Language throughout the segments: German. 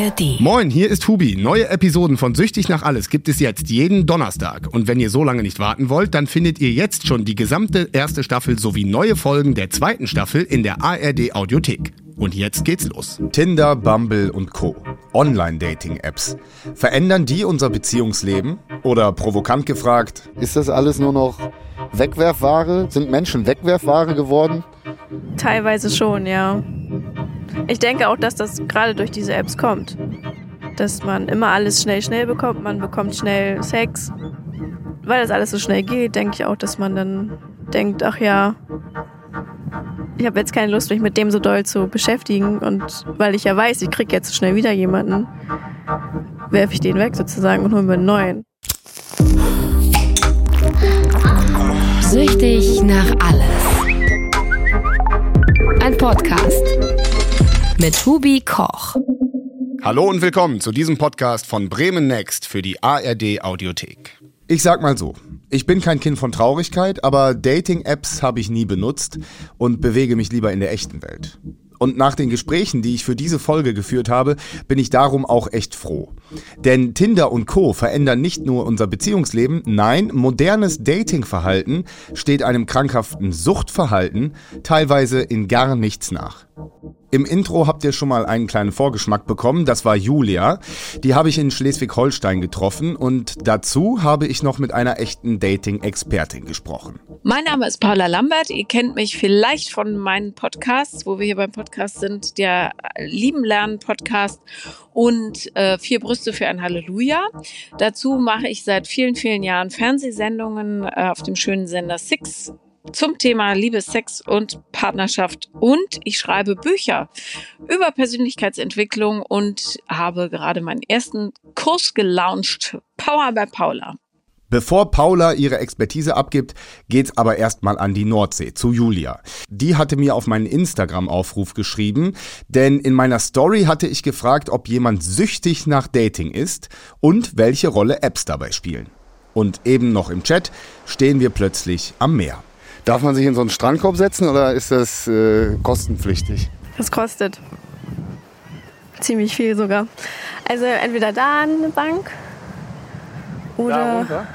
ARD. Moin, hier ist Hubi. Neue Episoden von Süchtig nach Alles gibt es jetzt jeden Donnerstag. Und wenn ihr so lange nicht warten wollt, dann findet ihr jetzt schon die gesamte erste Staffel sowie neue Folgen der zweiten Staffel in der ARD Audiothek. Und jetzt geht's los. Tinder, Bumble und Co. Online-Dating-Apps. Verändern die unser Beziehungsleben? Oder provokant gefragt, Ist das alles nur noch Wegwerfware? Sind Menschen Wegwerfware geworden? Teilweise schon, ja. Ich denke auch, dass das gerade durch diese Apps kommt. Dass man immer alles schnell, schnell bekommt. Man bekommt schnell Sex. Weil das alles so schnell geht, denke ich auch, dass man dann denkt, ach ja, ich habe jetzt keine Lust, mich mit dem so doll zu beschäftigen. Und weil ich ja weiß, ich kriege jetzt so schnell wieder jemanden, werfe ich den weg sozusagen und hole mir einen neuen. Süchtig nach alles. Ein Podcast mit Hubi Koch. Hallo und willkommen zu diesem Podcast von Bremen Next für die ARD Audiothek. ich sag mal so, ich bin kein Kind von Traurigkeit, aber Dating-Apps habe ich nie benutzt und bewege mich lieber in der echten Welt. Und nach den Gesprächen, die ich für diese Folge geführt habe, bin ich darum auch echt froh. Denn Tinder und Co. verändern nicht nur unser Beziehungsleben, nein, modernes Datingverhalten steht einem krankhaften Suchtverhalten teilweise in gar nichts nach. Im Intro habt ihr schon mal einen kleinen Vorgeschmack bekommen. Das war Julia. Die habe ich in Schleswig-Holstein getroffen und dazu habe ich noch mit einer echten Dating-Expertin gesprochen. Mein Name ist Paula Lambert. Ihr kennt mich vielleicht von meinen Podcasts, wo wir hier beim Podcast sind, der Lieben Lernen Podcast und äh, Vier Brüste für ein Halleluja. Dazu mache ich seit vielen, vielen Jahren Fernsehsendungen äh, auf dem schönen Sender Six zum Thema Liebe, Sex und Partnerschaft. Und ich schreibe Bücher über Persönlichkeitsentwicklung und habe gerade meinen ersten Kurs gelauncht. Power bei Paula. Bevor Paula ihre Expertise abgibt, geht's aber erstmal an die Nordsee, zu Julia. Die hatte mir auf meinen Instagram-Aufruf geschrieben, denn in meiner Story hatte ich gefragt, ob jemand süchtig nach Dating ist und welche Rolle Apps dabei spielen. Und eben noch im Chat stehen wir plötzlich am Meer. Darf man sich in so einen Strandkorb setzen oder ist das äh, kostenpflichtig? Das kostet ziemlich viel sogar. Also entweder da eine Bank oder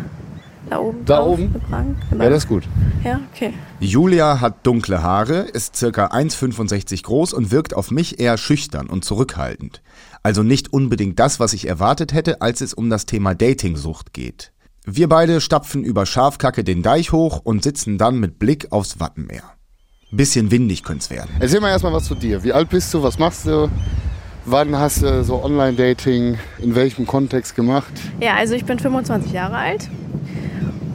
da oben. Da drauf oben? Eine Bank. Genau. Ja, das ist gut. ja, okay. Julia hat dunkle Haare, ist circa 1,65 groß und wirkt auf mich eher schüchtern und zurückhaltend. Also nicht unbedingt das, was ich erwartet hätte, als es um das Thema Datingsucht geht. Wir beide stapfen über Schafkacke den Deich hoch und sitzen dann mit Blick aufs Wattenmeer. Bisschen windig könnte's werden. Erzähl mal erstmal was zu dir. Wie alt bist du? Was machst du? Wann hast du so Online-Dating in welchem Kontext gemacht? Ja, also ich bin 25 Jahre alt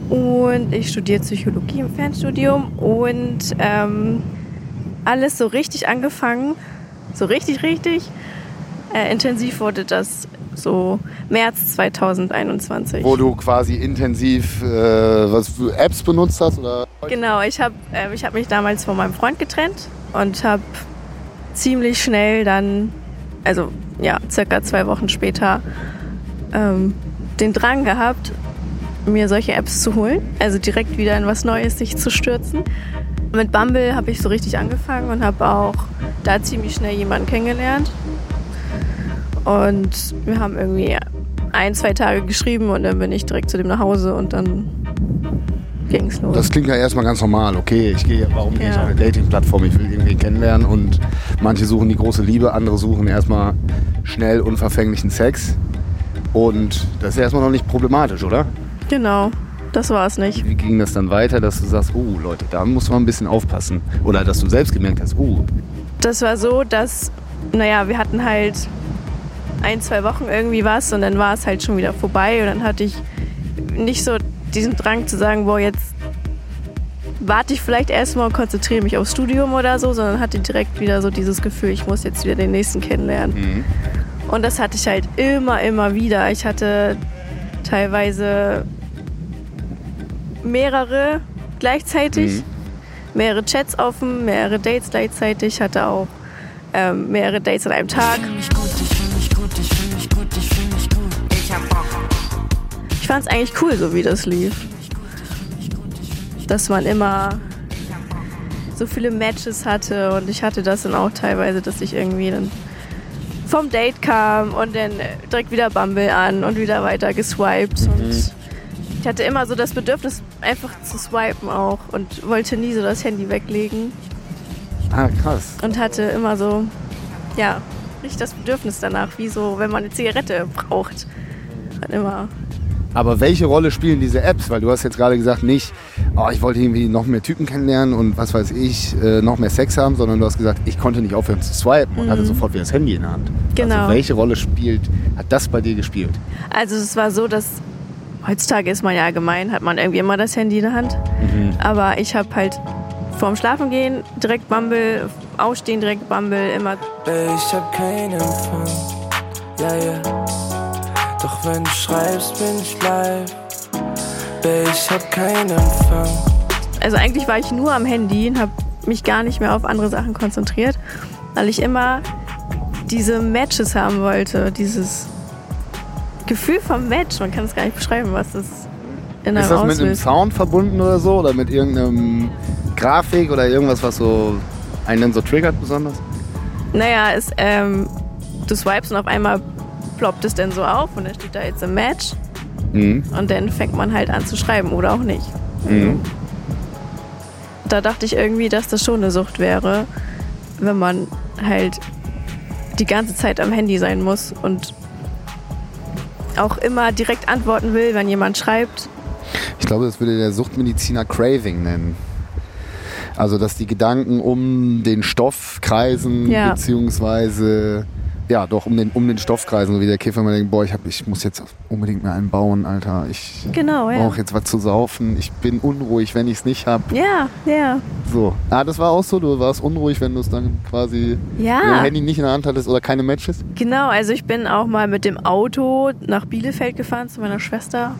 und ich studiere Psychologie im Fernstudium und ähm, alles so richtig angefangen, so richtig, richtig äh, intensiv wurde das so März 2021. Wo du quasi intensiv äh, was für Apps benutzt hast? Oder? Genau, ich habe äh, ich hab mich damals von meinem Freund getrennt und habe ziemlich schnell dann, also ja, circa zwei Wochen später, ähm, den Drang gehabt, mir solche Apps zu holen. Also direkt wieder in was Neues sich zu stürzen. Mit Bumble habe ich so richtig angefangen und habe auch da ziemlich schnell jemanden kennengelernt. Und wir haben irgendwie ein, zwei Tage geschrieben und dann bin ich direkt zu dem nach Hause und dann ging es los. Das klingt ja erstmal ganz normal. Okay, ich gehe, warum gehe ich auf eine Dating-Plattform? Ich will irgendwen kennenlernen und manche suchen die große Liebe, andere suchen erstmal schnell unverfänglichen Sex. Und das ist erstmal noch nicht problematisch, oder? Genau, das war es nicht. Wie ging das dann weiter, dass du sagst, oh Leute, da muss man ein bisschen aufpassen? Oder dass du selbst gemerkt hast, oh, Das war so, dass, naja, wir hatten halt ein, zwei Wochen irgendwie was und dann war es halt schon wieder vorbei und dann hatte ich nicht so diesen Drang zu sagen, boah, jetzt warte ich vielleicht erstmal und konzentriere mich aufs Studium oder so, sondern hatte direkt wieder so dieses Gefühl, ich muss jetzt wieder den nächsten kennenlernen. Und das hatte ich halt immer, immer wieder. Ich hatte teilweise mehrere gleichzeitig, mehrere Chats offen, mehrere Dates gleichzeitig, hatte auch ähm, mehrere Dates an einem Tag. Fand es eigentlich cool, so wie das lief. Dass man immer so viele Matches hatte und ich hatte das dann auch teilweise, dass ich irgendwie dann vom Date kam und dann direkt wieder Bumble an und wieder weiter geswiped. Mhm. Und ich hatte immer so das Bedürfnis, einfach zu swipen auch und wollte nie so das Handy weglegen. Ah, krass. Und hatte immer so, ja, nicht das Bedürfnis danach, wie so, wenn man eine Zigarette braucht. Dann immer. Aber welche Rolle spielen diese Apps? Weil du hast jetzt gerade gesagt, nicht, oh, ich wollte irgendwie noch mehr Typen kennenlernen und was weiß ich, äh, noch mehr Sex haben, sondern du hast gesagt, ich konnte nicht aufhören zu swipen und hatte sofort wieder das Handy in der Hand. Genau. Also welche Rolle spielt, hat das bei dir gespielt? Also es war so, dass heutzutage ist man ja allgemein, hat man irgendwie immer das Handy in der Hand. Aber ich habe halt vorm Schlafengehen direkt Bumble, aufstehen direkt Bumble, immer Ich hab keinen Empfang, ja, ja. Doch wenn du schreibst, bin ich live. Babe, ich hab keinen Empfang. Also eigentlich war ich nur am Handy und habe mich gar nicht mehr auf andere Sachen konzentriert, weil ich immer diese Matches haben wollte, dieses Gefühl vom Match. Man kann es gar nicht beschreiben, was das in Ist einem das mit einem auslöst. Sound verbunden oder so? Oder mit irgendeinem Grafik oder irgendwas, was so einen dann so triggert besonders? Naja, es, ähm, du swipes und auf einmal ploppt es dann so auf und dann steht da jetzt ein Match Mhm. und dann fängt man halt an zu schreiben oder auch nicht. Mhm. Da dachte ich irgendwie, dass das schon eine Sucht wäre, wenn man halt die ganze Zeit am Handy sein muss und auch immer direkt antworten will, wenn jemand schreibt. Ich glaube, das würde der Suchtmediziner Craving nennen. Also, dass die Gedanken um den Stoff kreisen, Ja. beziehungsweise, ja, doch um den, um den Stoff kreisen, so wie der Käfer immer denkt, boah, ich, hab, ich muss jetzt unbedingt mir einen bauen, Alter. Ich Genau, ja. brauche jetzt was zu saufen. Ich bin unruhig, wenn ich es nicht habe. Ja, ja. So. Ah, das war auch so. Du warst unruhig, wenn du es dann quasi Ja. dein Handy nicht in der Hand hattest oder keine Matches. Genau, also ich bin auch mal mit dem Auto nach Bielefeld gefahren zu meiner Schwester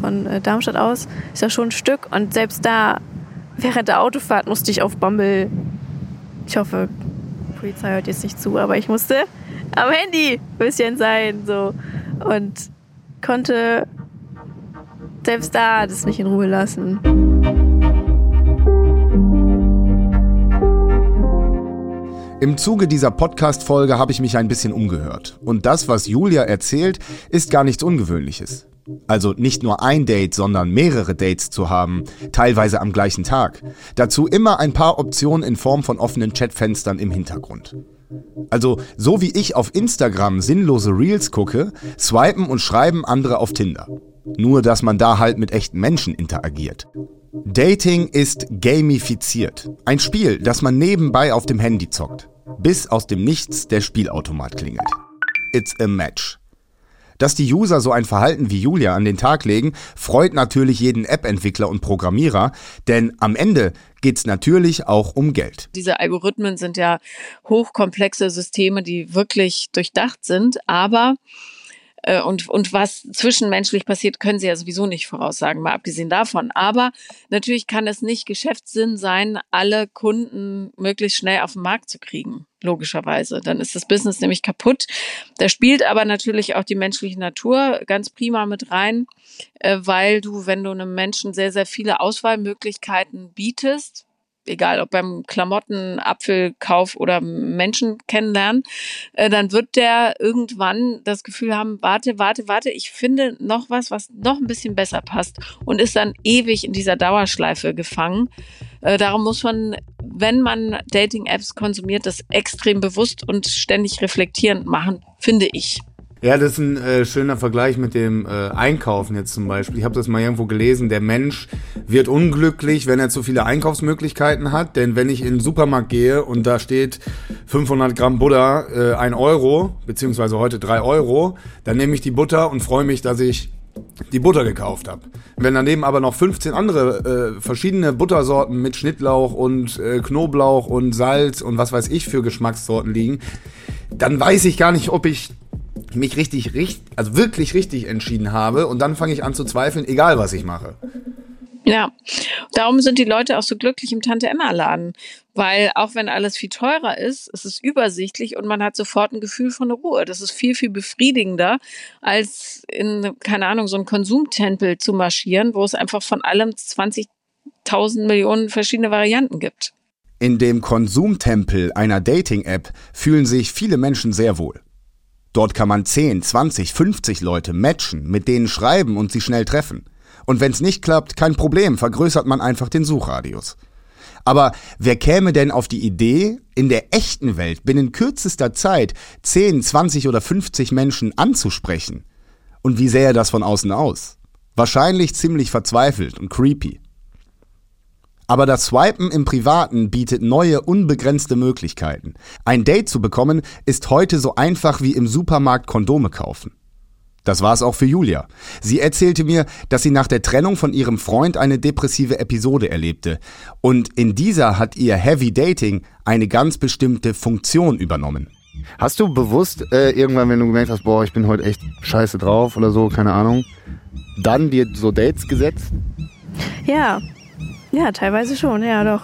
von äh, Darmstadt aus. Ist ja schon ein Stück und selbst da während der Autofahrt musste ich auf Bumble. Ich hoffe, die Polizei hört jetzt nicht zu, aber ich musste am Handy ein bisschen sein so und konnte selbst da das nicht in Ruhe lassen. Im Zuge dieser Podcast-Folge habe ich mich ein bisschen umgehört. Und das, was Julia erzählt, ist gar nichts Ungewöhnliches. Also nicht nur ein Date, sondern mehrere Dates zu haben, teilweise am gleichen Tag. Dazu immer ein paar Optionen in Form von offenen Chatfenstern im Hintergrund. Also so wie ich auf Instagram sinnlose Reels gucke, swipen und schreiben andere auf Tinder. Nur dass man da halt mit echten Menschen interagiert. Dating ist gamifiziert. Ein Spiel, das man nebenbei auf dem Handy zockt. Bis aus dem Nichts der Spielautomat klingelt. It's a match. Dass die User so ein Verhalten wie Julia an den Tag legen, freut natürlich jeden App-Entwickler und Programmierer, denn am Ende geht's natürlich auch um Geld. Diese Algorithmen sind ja hochkomplexe Systeme, die wirklich durchdacht sind, aber äh, und, und was zwischenmenschlich passiert, können sie ja sowieso nicht voraussagen, mal abgesehen davon. Aber natürlich kann es nicht Geschäftssinn sein, alle Kunden möglichst schnell auf den Markt zu kriegen, logischerweise. Dann ist das Business nämlich kaputt. Da spielt aber natürlich auch die menschliche Natur ganz prima mit rein, äh, weil du, wenn du einem Menschen sehr, sehr viele Auswahlmöglichkeiten bietest, egal ob beim Klamotten, Apfelkauf oder Menschen kennenlernen, äh, dann wird der irgendwann das Gefühl haben, warte, warte, warte, ich finde noch was, was noch ein bisschen besser passt und ist dann ewig in dieser Dauerschleife gefangen. Äh, darum muss man, wenn man Dating-Apps konsumiert, das extrem bewusst und ständig reflektierend machen, finde ich. Ja, das ist ein äh, schöner Vergleich mit dem äh, Einkaufen jetzt zum Beispiel. Ich habe das mal irgendwo gelesen. Der Mensch wird unglücklich, wenn er zu viele Einkaufsmöglichkeiten hat. Denn wenn ich in den Supermarkt gehe und da steht 500 Gramm Butter, äh, 1 Euro, beziehungsweise heute 3 Euro, dann nehme ich die Butter und freue mich, dass ich die Butter gekauft habe. Wenn daneben aber noch 15 andere äh, verschiedene Buttersorten mit Schnittlauch und äh, Knoblauch und Salz und was weiß ich für Geschmackssorten liegen, dann weiß ich gar nicht, ob ich mich richtig, richtig, also wirklich richtig entschieden habe und dann fange ich an zu zweifeln, egal was ich mache. Ja, darum sind die Leute auch so glücklich im Tante-Emma-Laden, weil auch wenn alles viel teurer ist, es ist übersichtlich und man hat sofort ein Gefühl von Ruhe. Das ist viel, viel befriedigender, als in, keine Ahnung, so einen Konsumtempel zu marschieren, wo es einfach von allem 20.000 Millionen verschiedene Varianten gibt. In dem Konsumtempel einer Dating-App fühlen sich viele Menschen sehr wohl. Dort kann man 10, 20, 50 Leute matchen, mit denen schreiben und sie schnell treffen. Und wenn's nicht klappt, kein Problem, vergrößert man einfach den Suchradius. Aber wer käme denn auf die Idee, in der echten Welt binnen kürzester Zeit 10, 20 oder 50 Menschen anzusprechen? Und wie sähe das von außen aus? Wahrscheinlich ziemlich verzweifelt und creepy. Aber das Swipen im Privaten bietet neue, unbegrenzte Möglichkeiten. Ein Date zu bekommen ist heute so einfach wie im Supermarkt Kondome kaufen. Das war es auch für Julia. Sie erzählte mir, dass sie nach der Trennung von ihrem Freund eine depressive Episode erlebte. Und in dieser hat ihr Heavy Dating eine ganz bestimmte Funktion übernommen. Hast du bewusst äh, irgendwann, wenn du gemerkt hast, boah, ich bin heute echt scheiße drauf oder so, keine Ahnung, dann dir so Dates gesetzt? Ja, ja, teilweise schon, ja doch.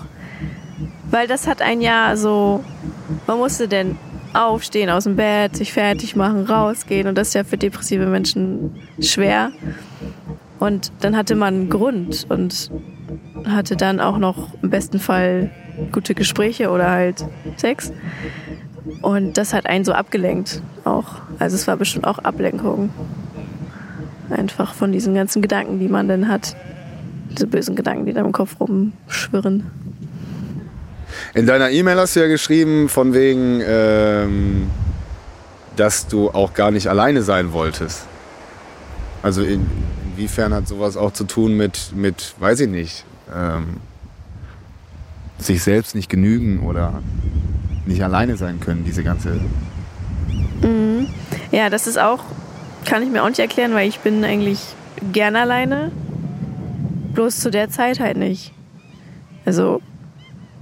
Weil das hat ein Jahr so, man musste denn aufstehen aus dem Bett, sich fertig machen, rausgehen und das ist ja für depressive Menschen schwer. Und dann hatte man einen Grund und hatte dann auch noch im besten Fall gute Gespräche oder halt Sex. Und das hat einen so abgelenkt auch. Also es war bestimmt auch Ablenkung. Einfach von diesen ganzen Gedanken, die man dann hat. Diese bösen Gedanken, die da im Kopf rumschwirren. In deiner E-Mail hast du ja geschrieben, von wegen, ähm, dass du auch gar nicht alleine sein wolltest. Also in, inwiefern hat sowas auch zu tun mit, mit weiß ich nicht, ähm, sich selbst nicht genügen oder nicht alleine sein können, diese ganze. Mhm. Ja, das ist auch, kann ich mir auch nicht erklären, weil ich bin eigentlich gern alleine. Bloß zu der Zeit halt nicht. Also,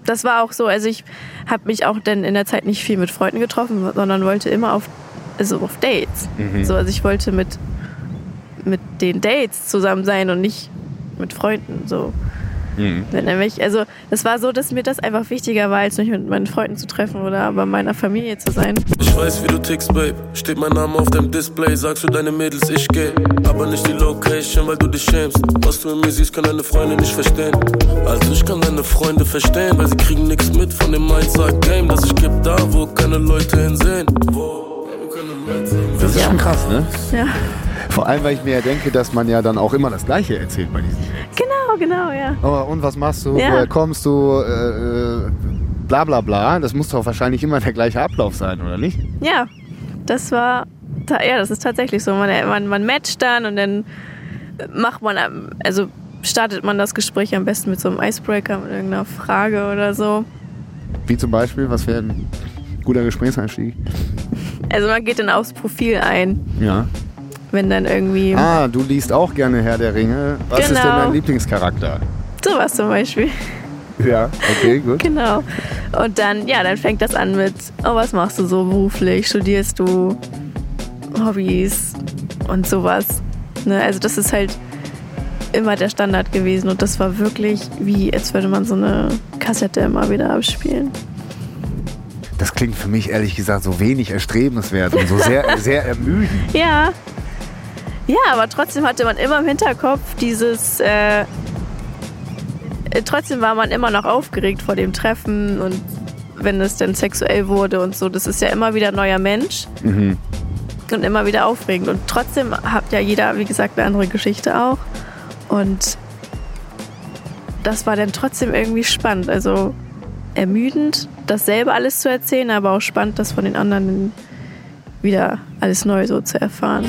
das war auch so. Also, ich habe mich auch dann in der Zeit nicht viel mit Freunden getroffen, sondern wollte immer auf, also auf Dates. Mhm. So, also, ich wollte mit, mit den Dates zusammen sein und nicht mit Freunden. So. Mhm. Wenn nämlich, also es war so, dass mir das einfach wichtiger war, als mich mit meinen Freunden zu treffen oder bei meiner Familie zu sein. Ich weiß, wie du tickst, Babe. Steht mein Name auf deinem Display, sagst du deine Mädels, ich geh. Aber nicht die Location, weil du dich schämst. Was du in mir siehst, kann deine Freunde nicht verstehen. Also ich kann deine Freunde verstehen, weil sie kriegen nichts mit von dem Mindset-Game, das ich geb da, wo keine Leute hinsehen. Wo keine Leute hinsehen. Das ist schon krass, ne? Ja, Vor allem, weil ich mir ja denke, dass man ja dann auch immer das Gleiche erzählt bei diesen. genau, genau, ja. Oh, und was machst du? Ja. Woher kommst du? Äh, äh, bla bla bla. Das muss doch wahrscheinlich immer der gleiche Ablauf sein, oder nicht? Ja, das war, ja, das ist tatsächlich so. Man, man, man matcht dann und dann macht man, also startet man das Gespräch am besten mit so einem Icebreaker, mit irgendeiner Frage oder so. Wie zum Beispiel, was wäre ein guter Gesprächseinstieg? Also man geht dann aufs Profil ein, Ja. Wenn dann irgendwie Ah, du liest auch gerne Herr der Ringe. Was ist denn Genau. dein Lieblingscharakter? sowas zum Beispiel. Ja, okay, gut. Genau. Und dann, ja, dann fängt das an mit, oh, was machst du so beruflich? Studierst du? Hobbys und sowas. Ne? Also das ist halt immer der Standard gewesen und das war wirklich wie, als würde man so eine Kassette immer wieder abspielen. Das klingt für mich ehrlich gesagt so wenig erstrebenswert und so sehr, sehr ermüdend. Ja. Ja, aber trotzdem hatte man immer im Hinterkopf dieses. Äh, äh, trotzdem war man immer noch aufgeregt vor dem Treffen und wenn es dann sexuell wurde und so. Das ist ja immer wieder ein neuer Mensch Mhm. und immer wieder aufregend. Und trotzdem hat ja jeder, wie gesagt, eine andere Geschichte auch. Und das war dann trotzdem irgendwie spannend. Also ermüdend, dasselbe alles zu erzählen, aber auch spannend, das von den anderen wieder alles neu so zu erfahren.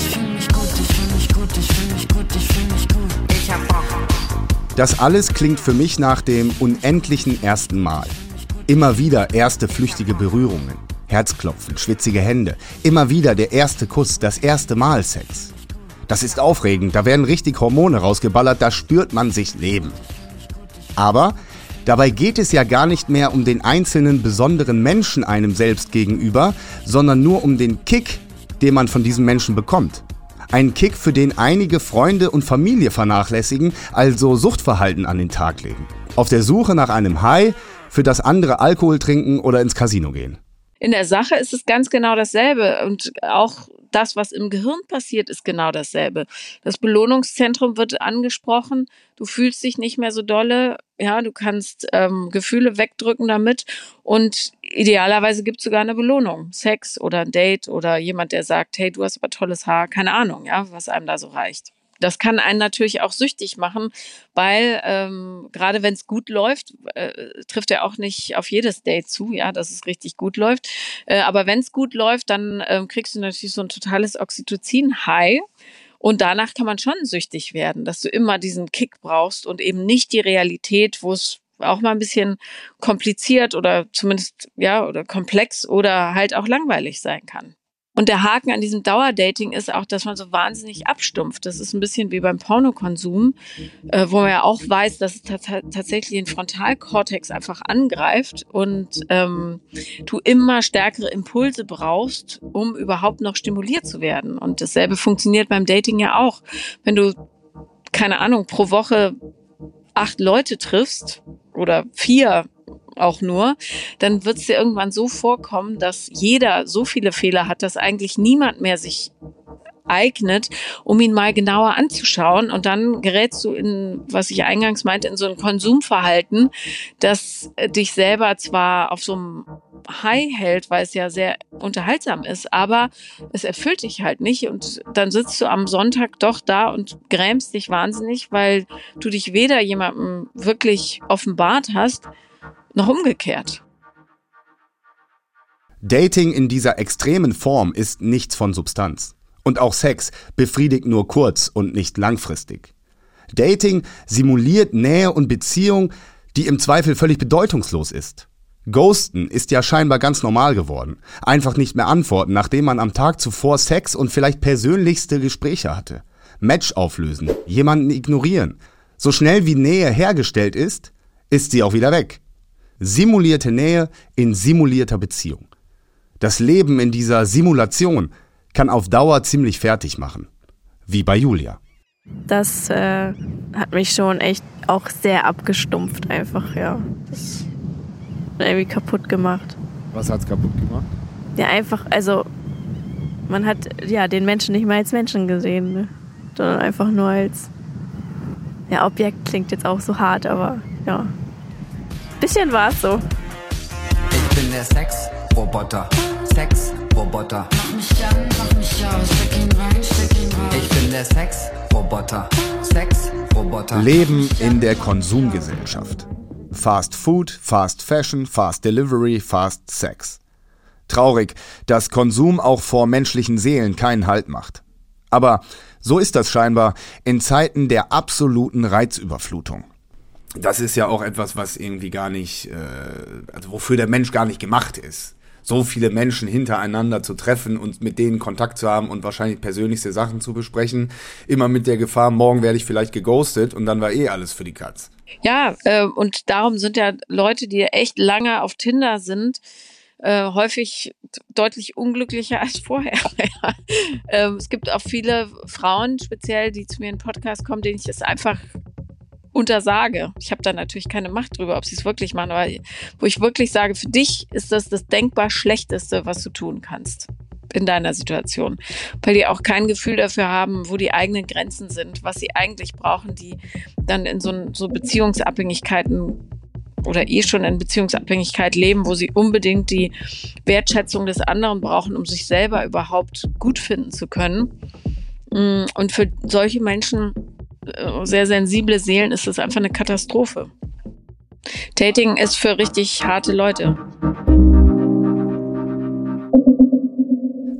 Das alles klingt für mich nach dem unendlichen ersten Mal. Immer wieder erste flüchtige Berührungen, Herzklopfen, schwitzige Hände, immer wieder der erste Kuss, das erste Mal Sex. Das ist aufregend, da werden richtig Hormone rausgeballert, da spürt man sich Leben. Aber dabei geht es ja gar nicht mehr um den einzelnen besonderen Menschen einem selbst gegenüber, sondern nur um den Kick, den man von diesem Menschen bekommt. Ein Kick, für den einige Freunde und Familie vernachlässigen, also Suchtverhalten an den Tag legen. Auf der Suche nach einem High, für das andere Alkohol trinken oder ins Casino gehen. In der Sache ist es ganz genau dasselbe und auch das, was im Gehirn passiert, ist genau dasselbe. Das Belohnungszentrum wird angesprochen. Du fühlst dich nicht mehr so dolle. Ja, du kannst ähm, Gefühle wegdrücken damit. Und idealerweise gibt es sogar eine Belohnung. Sex oder ein Date oder jemand, der sagt, hey, du hast aber tolles Haar. Keine Ahnung, ja, was einem da so reicht. Das kann einen natürlich auch süchtig machen, weil ähm, gerade wenn es gut läuft, äh, trifft er auch nicht auf jedes Date zu, ja, dass es richtig gut läuft. Äh, aber wenn es gut läuft, dann ähm, kriegst du natürlich so ein totales Oxytocin-High. Und danach kann man schon süchtig werden, dass du immer diesen Kick brauchst und eben nicht die Realität, wo es auch mal ein bisschen kompliziert oder zumindest ja oder komplex oder halt auch langweilig sein kann. Und der Haken an diesem Dauerdating ist auch, dass man so wahnsinnig abstumpft. Das ist ein bisschen wie beim Pornokonsum, äh, wo man ja auch weiß, dass es tatsächlich den Frontalkortex einfach angreift und ähm, du immer stärkere Impulse brauchst, um überhaupt noch stimuliert zu werden. Und dasselbe funktioniert beim Dating ja auch. Wenn du, keine Ahnung, pro Woche acht Leute triffst oder vier auch nur, dann wird es dir irgendwann so vorkommen, dass jeder so viele Fehler hat, dass eigentlich niemand mehr sich eignet, um ihn mal genauer anzuschauen. Und dann gerätst du in, was ich eingangs meinte, in so ein Konsumverhalten, das dich selber zwar auf so einem High hält, weil es ja sehr unterhaltsam ist, aber es erfüllt dich halt nicht. Und dann sitzt du am Sonntag doch da und grämst dich wahnsinnig, weil du dich weder jemandem wirklich offenbart hast, noch umgekehrt. Dating in dieser extremen Form ist nichts von Substanz. Und auch Sex befriedigt nur kurz und nicht langfristig. Dating simuliert Nähe und Beziehung, die im Zweifel völlig bedeutungslos ist. Ghosten ist ja scheinbar ganz normal geworden. Einfach nicht mehr antworten, nachdem man am Tag zuvor Sex und vielleicht persönlichste Gespräche hatte. Match auflösen, jemanden ignorieren. So schnell wie Nähe hergestellt ist, ist sie auch wieder weg. Simulierte Nähe in simulierter Beziehung. Das Leben in dieser Simulation kann auf Dauer ziemlich fertig machen. Wie bei Julia. Das äh, hat mich schon echt auch sehr abgestumpft, einfach, ja. Das hat irgendwie kaputt gemacht. Was hat's kaputt gemacht? Ja, einfach, also man hat ja den Menschen nicht mehr als Menschen gesehen, ne? sondern einfach nur als ja, Objekt klingt jetzt auch so hart, aber ja, Bisschen war es so. Ich bin der Sexroboter. Sexroboter. Mach mich an, mach mich aus, steck ihn rein, steck ihn raus. Ich bin der Sexroboter. Sexroboter. Leben in der Konsumgesellschaft. Fast Food, Fast Fashion, Fast Delivery, Fast Sex. Traurig, dass Konsum auch vor menschlichen Seelen keinen Halt macht. Aber so ist das scheinbar in Zeiten der absoluten Reizüberflutung das ist ja auch etwas, was irgendwie gar nicht, äh, also wofür der Mensch gar nicht gemacht ist. So viele Menschen hintereinander zu treffen und mit denen Kontakt zu haben und wahrscheinlich persönlichste Sachen zu besprechen. Immer mit der Gefahr, morgen werde ich vielleicht geghostet und dann war eh alles für die Katz. Ja, äh, und darum sind ja Leute, die echt lange auf Tinder sind, äh, häufig deutlich unglücklicher als vorher. ähm, es gibt auch viele Frauen, speziell, die zu mir in den Podcast kommen, denen ich das einfach untersage. Ich habe da natürlich keine Macht drüber, ob sie es wirklich machen, aber wo ich wirklich sage, für dich ist das das denkbar Schlechteste, was du tun kannst in deiner Situation, weil die auch kein Gefühl dafür haben, wo die eigenen Grenzen sind, was sie eigentlich brauchen, die dann in so, so Beziehungsabhängigkeiten oder eh schon in Beziehungsabhängigkeit leben, wo sie unbedingt die Wertschätzung des anderen brauchen, um sich selber überhaupt gut finden zu können. Mm, und für solche Menschen sehr sensible Seelen ist es einfach eine Katastrophe. Dating ist für richtig harte Leute.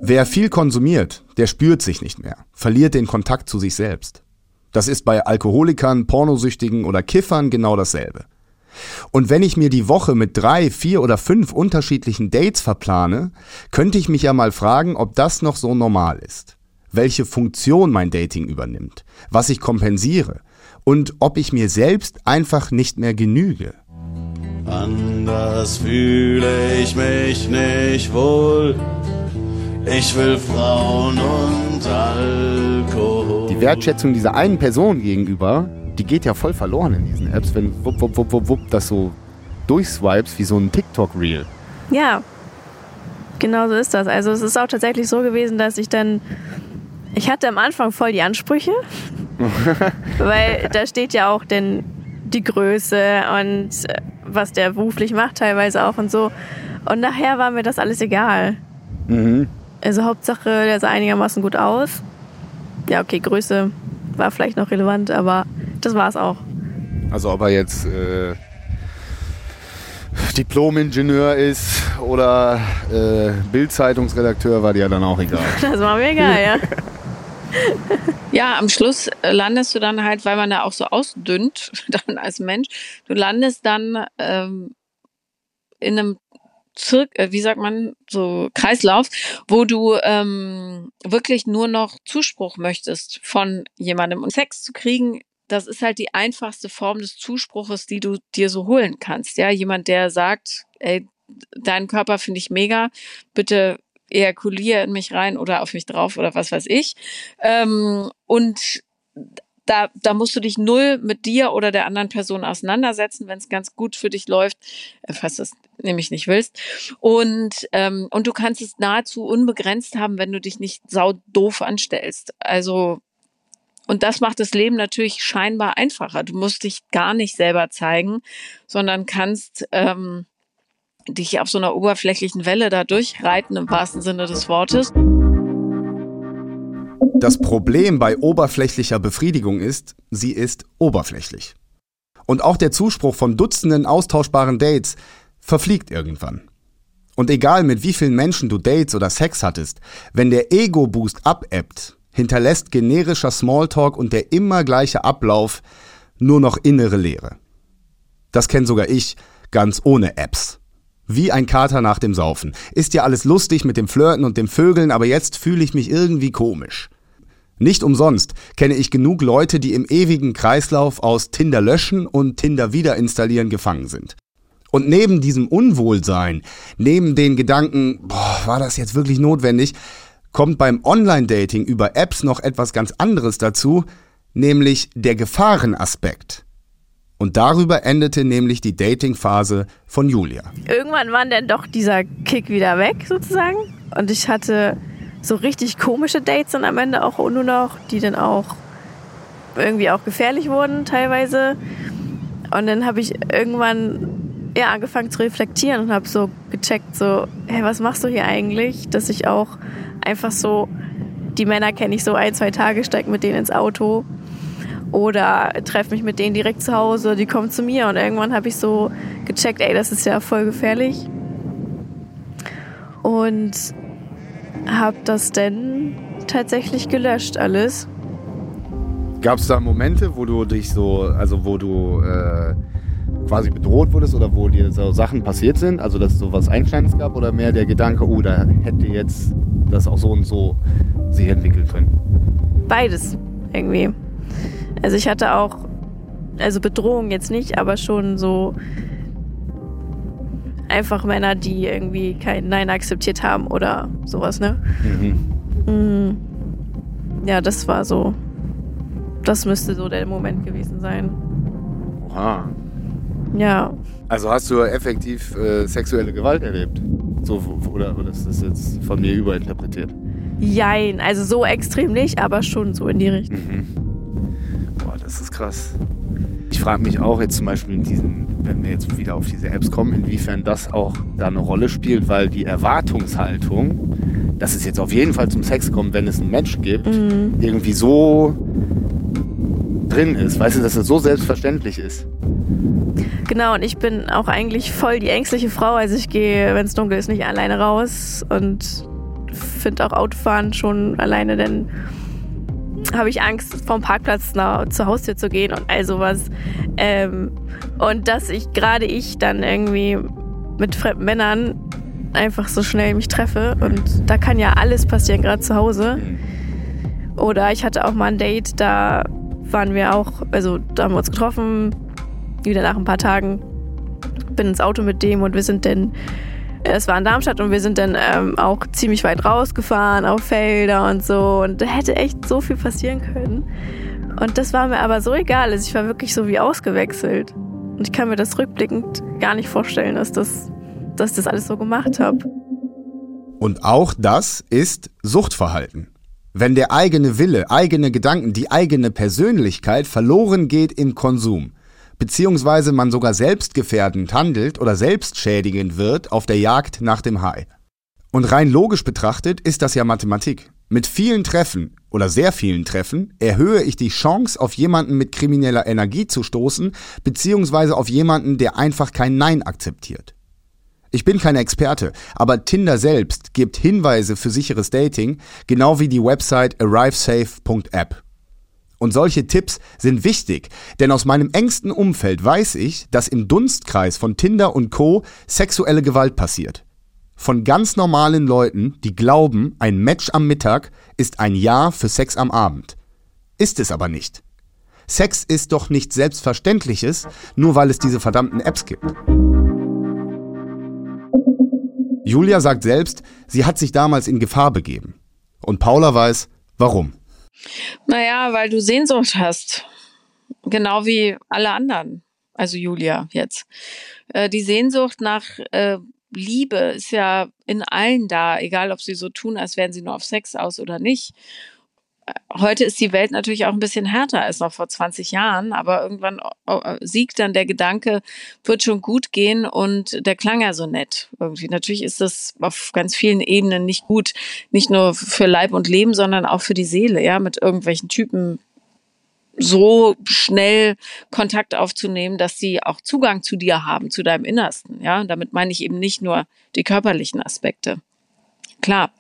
Wer viel konsumiert, der spürt sich nicht mehr, verliert den Kontakt zu sich selbst. Das ist bei Alkoholikern, Pornosüchtigen oder Kiffern genau dasselbe. Und wenn ich mir die Woche mit drei, vier oder fünf unterschiedlichen Dates verplane, könnte ich mich ja mal fragen, ob das noch so normal ist welche Funktion mein Dating übernimmt, was ich kompensiere und ob ich mir selbst einfach nicht mehr genüge. Anders fühle ich mich nicht wohl. Ich will Frauen und Alkohol. Die Wertschätzung dieser einen Person gegenüber, die geht ja voll verloren in diesen Apps, wenn wupp, wupp, wupp, wupp, wupp das so durchswipes wie so ein TikTok-Reel. Ja. Genau so ist das. Also es ist auch tatsächlich so gewesen, dass ich dann, ich hatte am Anfang voll die Ansprüche, weil da steht ja auch denn die Größe und äh, was der beruflich macht teilweise auch und so. Und nachher war mir das alles egal. Mhm. Also Hauptsache, der sah einigermaßen gut aus. Ja, okay, Größe war vielleicht noch relevant, aber das war es auch. Also ob er jetzt äh, Diplom-Ingenieur ist oder äh, Bild-Zeitungsredakteur, war dir ja dann auch egal. Das war mir egal, ja. Ja, am Schluss äh, landest du dann halt, weil man da auch so ausdünnt, dann als Mensch, du landest dann ähm, in einem Zirk, äh, wie sagt man, so Kreislauf, wo du ähm, wirklich nur noch Zuspruch möchtest von jemandem. Und Sex zu kriegen, das ist halt die einfachste Form des Zuspruches, die du dir so holen kannst. Ja, jemand, der sagt, ey, deinen Körper finde ich mega, bitte ejakuliere in mich rein oder auf mich drauf oder was weiß ich. Ähm, und da, da musst du dich null mit dir oder der anderen Person auseinandersetzen, wenn es ganz gut für dich läuft, äh, falls du es nämlich nicht willst. Und, ähm, und du kannst es nahezu unbegrenzt haben, wenn du dich nicht sau doof anstellst. Also, und das macht das Leben natürlich scheinbar einfacher. Du musst dich gar nicht selber zeigen, sondern kannst ähm, dich auf so einer oberflächlichen Welle da durchreiten im wahrsten Sinne des Wortes. Das Problem bei oberflächlicher Befriedigung ist, sie ist oberflächlich. Und auch der Zuspruch von Dutzenden austauschbaren Dates verfliegt irgendwann. Und egal mit wie vielen Menschen du Dates oder Sex hattest, wenn der Ego-Boost abebbt, hinterlässt generischer Smalltalk und der immer gleiche Ablauf nur noch innere Leere. Das kennt sogar ich, ganz ohne Apps. Wie ein Kater nach dem Saufen. Ist ja alles lustig mit dem Flirten und dem Vögeln, aber jetzt fühle ich mich irgendwie komisch. Nicht umsonst kenne ich genug Leute, die im ewigen Kreislauf aus Tinder löschen und Tinder wiederinstallieren gefangen sind. Und neben diesem Unwohlsein, neben den Gedanken, boah, war das jetzt wirklich notwendig, kommt beim Online-Dating über Apps noch etwas ganz anderes dazu, nämlich der Gefahrenaspekt. Und darüber endete nämlich die Dating-Phase von Julia. Irgendwann war dann doch dieser Kick wieder weg, sozusagen. Und ich hatte so richtig komische Dates dann am Ende auch nur noch, die dann auch irgendwie auch gefährlich wurden teilweise. Und dann habe ich irgendwann ja, angefangen zu reflektieren und habe so gecheckt, so, hey, was machst du hier eigentlich? Dass ich auch einfach so, die Männer kenne ich so ein, zwei Tage, steige mit denen ins Auto oder treffe mich mit denen direkt zu Hause, die kommen zu mir und irgendwann habe ich so gecheckt, ey, das ist ja voll gefährlich. Und habe das denn tatsächlich gelöscht alles. Gab es da Momente, wo du dich so, also wo du äh, quasi bedroht wurdest oder wo dir so Sachen passiert sind? Also dass es so was Einschneidendes gab oder mehr der Gedanke, oh, da hätte jetzt das auch so und so sich entwickeln können? Beides irgendwie. Also ich hatte auch, also Bedrohung jetzt nicht, aber schon so einfach Männer, die irgendwie kein Nein akzeptiert haben oder sowas, ne? Mhm. Mhm. Ja, das war so. Das müsste so der Moment gewesen sein. Oha. Ja. Also hast du effektiv äh, sexuelle Gewalt erlebt? So, oder, oder ist das jetzt von mir überinterpretiert? Jein, also so extrem nicht, aber schon so in die Richtung. Mhm. Das ist krass. Ich frage mich auch jetzt zum Beispiel in diesen, wenn wir jetzt wieder auf diese Apps kommen, inwiefern das auch da eine Rolle spielt, weil die Erwartungshaltung, dass es jetzt auf jeden Fall zum Sex kommt, wenn es ein Match gibt, Mhm. irgendwie so drin ist. Weißt du, dass es so selbstverständlich ist. Genau, und ich bin auch eigentlich voll die ängstliche Frau. Also ich gehe, wenn es dunkel ist, nicht alleine raus und finde auch Autofahren schon alleine, denn habe ich Angst, vom Parkplatz nach, zur Haustür zu gehen und all sowas. Ähm, und dass ich gerade ich dann irgendwie mit fremden Männern einfach so schnell mich treffe und da kann ja alles passieren, gerade zu Hause. Oder ich hatte auch mal ein Date, da waren wir auch, also da haben wir uns getroffen, wieder nach ein paar Tagen bin ins Auto mit dem und wir sind dann, es war in Darmstadt und wir sind dann ähm, auch ziemlich weit rausgefahren auf Felder und so und da hätte echt so viel passieren können. Und das war mir aber so egal, also ich war wirklich so wie ausgewechselt. Und ich kann mir das rückblickend gar nicht vorstellen, dass das, dass ich das alles so gemacht habe. Und auch das ist Suchtverhalten. Wenn der eigene Wille, eigene Gedanken, die eigene Persönlichkeit verloren geht im Konsum, beziehungsweise man sogar selbstgefährdend handelt oder selbstschädigend wird auf der Jagd nach dem High. Und rein logisch betrachtet ist das ja Mathematik. Mit vielen Treffen oder sehr vielen Treffen erhöhe ich die Chance, auf jemanden mit krimineller Energie zu stoßen, beziehungsweise auf jemanden, der einfach kein Nein akzeptiert. Ich bin kein Experte, aber Tinder selbst gibt Hinweise für sicheres Dating, genau wie die Website arrivesafe.app. Und solche Tipps sind wichtig, denn aus meinem engsten Umfeld weiß ich, dass im Dunstkreis von Tinder und Co sexuelle Gewalt passiert. Von ganz normalen Leuten, die glauben, ein Match am Mittag ist ein Ja für Sex am Abend. Ist es aber nicht. Sex ist doch nicht Selbstverständliches, nur weil es diese verdammten Apps gibt. Julia sagt selbst, sie hat sich damals in Gefahr begeben. Und Paula weiß, warum. Naja, weil du Sehnsucht hast. Genau wie alle anderen. Also Julia jetzt. Äh, die Sehnsucht nach äh, Liebe ist ja in allen da, egal ob sie so tun, als wären sie nur auf Sex aus oder nicht heute ist die Welt natürlich auch ein bisschen härter als noch vor 20 Jahren, aber irgendwann äh, siegt dann der Gedanke, wird schon gut gehen und der klang ja so nett irgendwie. Natürlich ist das auf ganz vielen Ebenen nicht gut, nicht nur für Leib und Leben, sondern auch für die Seele, ja, mit irgendwelchen Typen so schnell Kontakt aufzunehmen, dass sie auch Zugang zu dir haben, zu deinem Innersten, ja. Damit meine ich eben nicht nur die körperlichen Aspekte. Klar,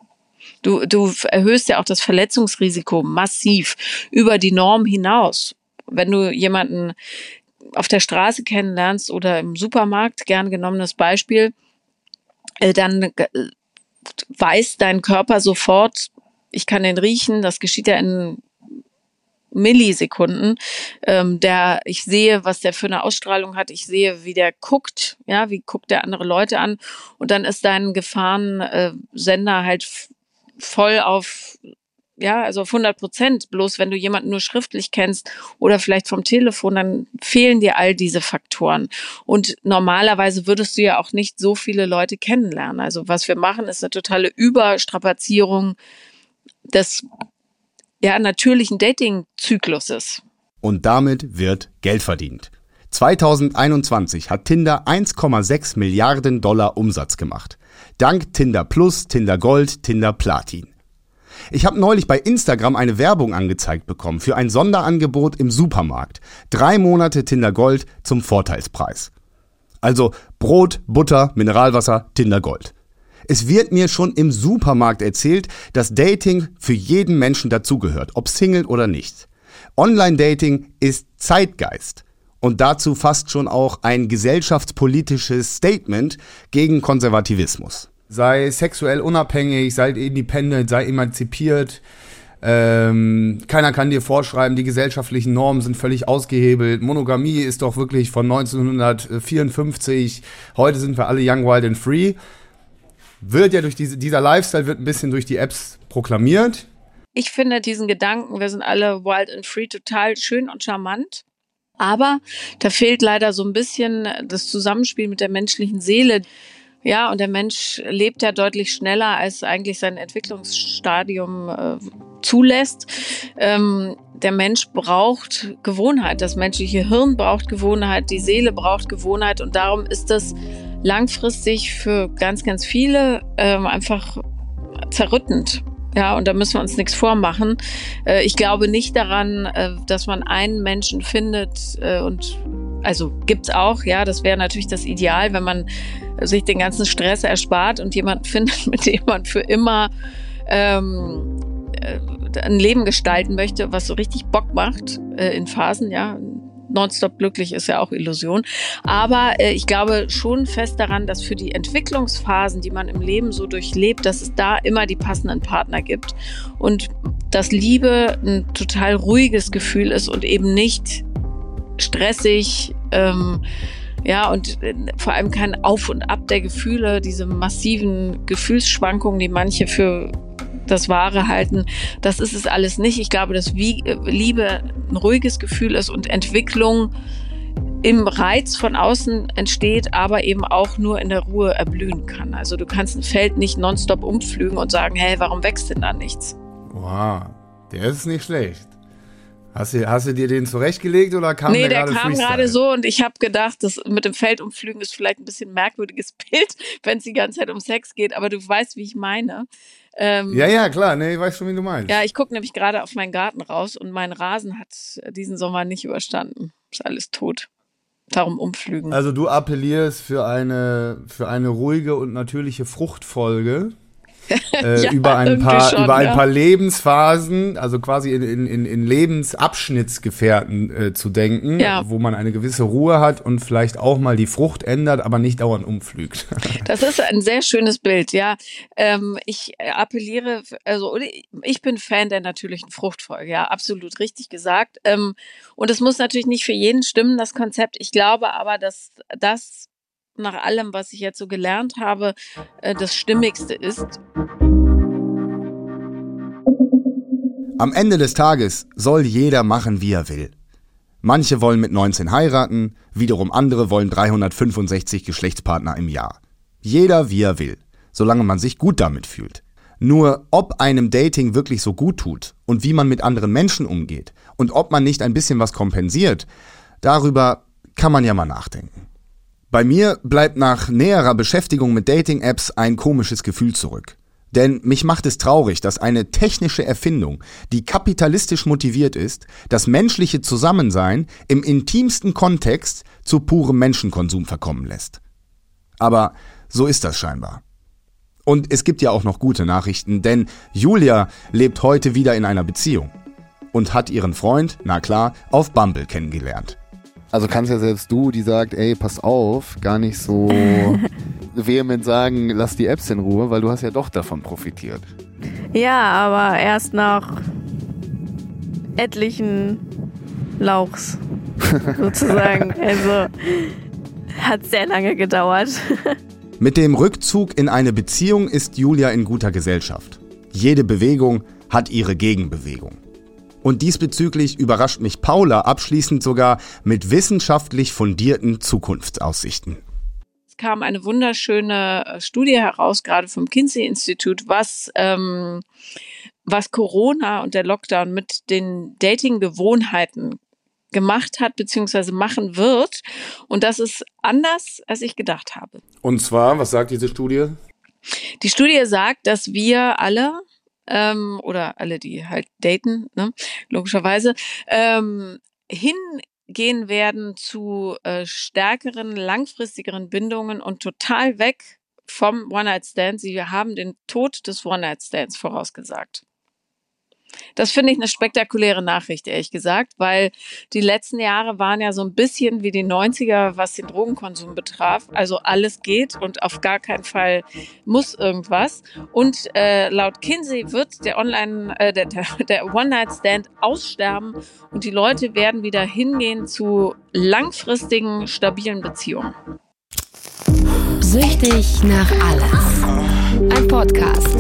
Du, du erhöhst ja auch das Verletzungsrisiko massiv über die Norm hinaus. Wenn du jemanden auf der Straße kennenlernst oder im Supermarkt, gern genommenes Beispiel, äh, dann äh, weiß dein Körper sofort, ich kann den riechen, das geschieht ja in Millisekunden, ähm, der ich sehe, was der für eine Ausstrahlung hat, ich sehe, wie der guckt, ja, wie guckt der andere Leute an und dann ist dein Gefahrensender halt voll auf ja, also auf 100 Prozent. Bloß wenn du jemanden nur schriftlich kennst oder vielleicht vom Telefon, dann fehlen dir all diese Faktoren. Und normalerweise würdest du ja auch nicht so viele Leute kennenlernen. Also was wir machen, ist eine totale Überstrapazierung des ja, natürlichen Dating-Zykluses. Und damit wird Geld verdient. 2021 hat Tinder 1,6 Milliarden Dollar Umsatz gemacht. Dank Tinder Plus, Tinder Gold, Tinder Platin. Ich habe neulich bei Instagram eine Werbung angezeigt bekommen für ein Sonderangebot im Supermarkt. Drei Monate Tinder Gold zum Vorteilspreis. Also Brot, Butter, Mineralwasser, Tinder Gold. Es wird mir schon im Supermarkt erzählt, dass Dating für jeden Menschen dazugehört, ob Single oder nicht. Online-Dating ist Zeitgeist und dazu fast schon auch ein gesellschaftspolitisches Statement gegen Konservativismus. Sei sexuell unabhängig, sei independent, sei emanzipiert. Ähm, keiner kann dir vorschreiben, die gesellschaftlichen Normen sind völlig ausgehebelt. Monogamie ist doch wirklich von 1954. Heute sind wir alle young, wild and free. Wird ja durch diese, dieser Lifestyle wird ein bisschen durch die Apps proklamiert. Ich finde diesen Gedanken, wir sind alle wild and free, total schön und charmant. Aber da fehlt leider so ein bisschen das Zusammenspiel mit der menschlichen Seele. Ja, und der Mensch lebt ja deutlich schneller, als eigentlich sein Entwicklungsstadium äh, zulässt. Ähm, der Mensch braucht Gewohnheit. Das menschliche Hirn braucht Gewohnheit, die Seele braucht Gewohnheit. Und darum ist das langfristig für ganz, ganz viele ähm, einfach zerrüttend. Ja, und da müssen wir uns nichts vormachen. Äh, ich glaube nicht daran, äh, dass man einen Menschen findet äh, und also gibt's auch, ja, das wäre natürlich das Ideal, wenn man sich den ganzen Stress erspart und jemanden findet, mit dem man für immer ähm, ein Leben gestalten möchte, was so richtig Bock macht in Phasen, ja, nonstop glücklich ist ja auch Illusion. Aber äh, ich glaube schon fest daran, dass für die Entwicklungsphasen, die man im Leben so durchlebt, dass es da immer die passenden Partner gibt und dass Liebe ein total ruhiges Gefühl ist und eben nicht stressig. Ähm, ja, und äh, vor allem kein Auf und Ab der Gefühle, diese massiven Gefühlsschwankungen, die manche für das Wahre halten. Das ist es alles nicht. Ich glaube, dass Liebe ein ruhiges Gefühl ist und Entwicklung im Reiz von außen entsteht, aber eben auch nur in der Ruhe erblühen kann. Also du kannst ein Feld nicht nonstop umpflügen und sagen, hey, warum wächst denn da nichts? Wow, der ist nicht schlecht. Hast du, hast du dir den zurechtgelegt oder kam nee, der, der gerade kam Freestyle? gerade so und ich habe gedacht, das mit dem Feld umpflügen ist vielleicht ein bisschen merkwürdiges Bild, wenn es die ganze Zeit um Sex geht, aber du weißt, wie ich meine. Ähm, Ja, ja, klar, nee, ich weiß schon, wie du meinst. Ja, ich gucke nämlich gerade auf meinen Garten raus und mein Rasen hat diesen Sommer nicht überstanden. Ist alles tot. Darum umpflügen. Also du appellierst für eine, für eine ruhige und natürliche Fruchtfolge. Äh, Ja, über ein paar schon, über ein ja. paar Lebensphasen, also quasi in, in, in, in Lebensabschnittsgefährten äh, zu denken, Ja. wo man eine gewisse Ruhe hat und vielleicht auch mal die Frucht ändert, aber nicht dauernd umpflügt. Das ist ein sehr schönes Bild, ja. Ähm, ich appelliere, also ich bin Fan der natürlichen Fruchtfolge, ja, absolut richtig gesagt. Ähm, und es muss natürlich nicht für jeden stimmen, das Konzept. Ich glaube aber, dass das nach allem, was ich jetzt so gelernt habe, äh, das Stimmigste ist. Am Ende des Tages soll jeder machen, wie er will. Manche wollen mit 19 heiraten, wiederum andere wollen 365 Geschlechtspartner im Jahr. Jeder wie er will, solange man sich gut damit fühlt. Nur ob einem Dating wirklich so gut tut und wie man mit anderen Menschen umgeht und ob man nicht ein bisschen was kompensiert, darüber kann man ja mal nachdenken. Bei mir bleibt nach näherer Beschäftigung mit Dating-Apps ein komisches Gefühl zurück. Denn mich macht es traurig, dass eine technische Erfindung, die kapitalistisch motiviert ist, das menschliche Zusammensein im intimsten Kontext zu purem Menschenkonsum verkommen lässt. Aber so ist das scheinbar. Und es gibt ja auch noch gute Nachrichten, denn Julia lebt heute wieder in einer Beziehung und hat ihren Freund, na klar, auf Bumble kennengelernt. Also kannst ja selbst du, die sagt, ey, pass auf, gar nicht so vehement sagen, lass die Apps in Ruhe, weil du hast ja doch davon profitiert. Ja, aber erst nach etlichen Lauchs sozusagen. Also hat sehr lange gedauert. Mit dem Rückzug in eine Beziehung ist Julia in guter Gesellschaft. Jede Bewegung hat ihre Gegenbewegung. Und diesbezüglich überrascht mich Paula abschließend sogar mit wissenschaftlich fundierten Zukunftsaussichten. Es kam eine wunderschöne äh, Studie heraus, gerade vom Kinsey-Institut, was, ähm, was Corona und der Lockdown mit den Dating-Gewohnheiten gemacht hat, beziehungsweise machen wird. Und das ist anders, als ich gedacht habe. Und zwar, was sagt diese Studie? Die Studie sagt, dass wir alle ähm, oder alle, die halt daten, ne, logischerweise, ähm, hingehen werden zu äh, stärkeren, langfristigeren Bindungen und total weg vom One-Night-Stand. Sie haben den Tod des One-Night-Stands vorausgesagt. Das finde ich eine spektakuläre Nachricht, ehrlich gesagt, weil die letzten Jahre waren ja so ein bisschen wie die 90er, was den Drogenkonsum betraf. Also alles geht und auf gar keinen Fall muss irgendwas. Und äh, laut Kinsey wird der Online, äh, der, der, One-Night-Stand aussterben und die Leute werden wieder hingehen zu langfristigen, stabilen Beziehungen. Süchtig nach alles. Ein Podcast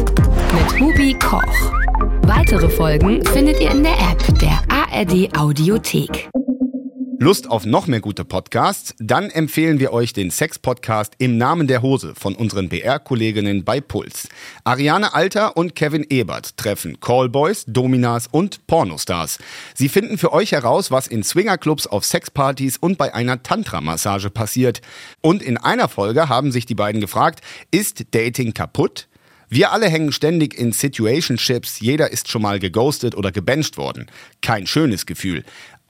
mit Hubi Koch. Weitere Folgen findet ihr in der App der ARD Audiothek. Lust auf noch mehr gute Podcasts? Dann empfehlen wir euch den Sex-Podcast Im Namen der Hose von unseren BR-Kolleginnen bei Puls. Ariane Alter und Kevin Ebert treffen Callboys, Dominas und Pornostars. Sie finden für euch heraus, was in Swingerclubs, auf Sexpartys und bei einer Tantra-Massage passiert. Und in einer Folge haben sich die beiden gefragt, ist Dating kaputt? Wir alle hängen ständig in Situationships, jeder ist schon mal geghostet oder gebencht worden. Kein schönes Gefühl.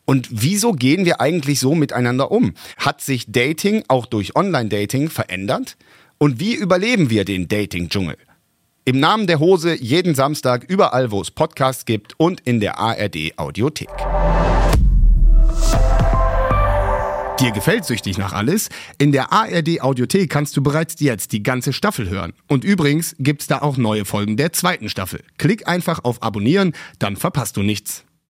Und wieso gehen wir eigentlich so miteinander um? Hat sich Dating auch durch Online-Dating verändert? Und wie überleben wir den Dating-Dschungel? Im Namen der Hose jeden Samstag überall, wo es Podcasts gibt und in der ARD Audiothek. Dir gefällt süchtig nach alles? In der ARD Audiothek kannst du bereits jetzt die ganze Staffel hören. Und übrigens gibt's da auch neue Folgen der zweiten Staffel. Klick einfach auf Abonnieren, dann verpasst du nichts.